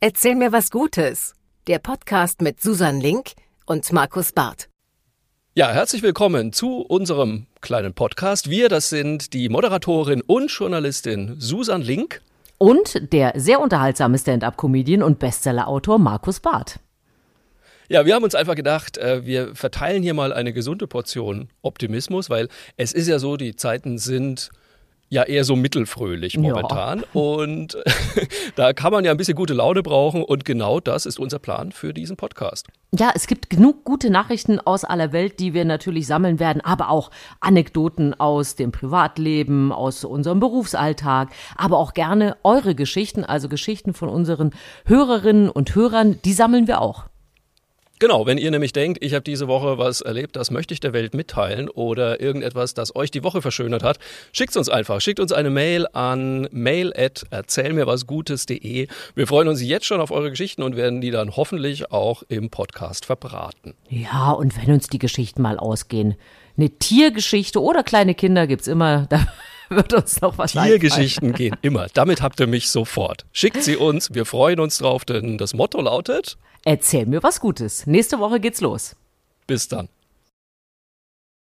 Erzähl mir was Gutes. Der Podcast mit Susan Link und Markus Barth. Ja, herzlich willkommen zu unserem kleinen Podcast. Wir, das sind die Moderatorin und Journalistin Susan Link. Und der sehr unterhaltsame Stand-up-Comedian und Bestseller-Autor Markus Barth. Ja, wir haben uns einfach gedacht, äh, wir verteilen hier mal eine gesunde Portion Optimismus, weil es ist ja so, die Zeiten sind ja eher so mittelfröhlich momentan. Ja. Und da kann man ja ein bisschen gute Laune brauchen. Und genau das ist unser Plan für diesen Podcast. Ja, es gibt genug gute Nachrichten aus aller Welt, die wir natürlich sammeln werden, aber auch Anekdoten aus dem Privatleben, aus unserem Berufsalltag, aber auch gerne eure Geschichten, also Geschichten von unseren Hörerinnen und Hörern, die sammeln wir auch. Genau, wenn ihr nämlich denkt, ich habe diese Woche was erlebt, das möchte ich der Welt mitteilen oder irgendetwas, das euch die Woche verschönert hat, schickt uns einfach. Schickt uns eine Mail an mail at erzählmirwasgutes.de. Wir freuen uns jetzt schon auf eure Geschichten und werden die dann hoffentlich auch im Podcast verbraten. Ja, und wenn uns die Geschichten mal ausgehen, eine Tiergeschichte oder kleine Kinder gibt's immer. Da wird uns noch was Tiergeschichten gehen immer. Damit habt ihr mich sofort. Schickt sie uns. Wir freuen uns drauf, denn das Motto lautet Erzähl mir was Gutes. Nächste Woche geht's los. Bis dann.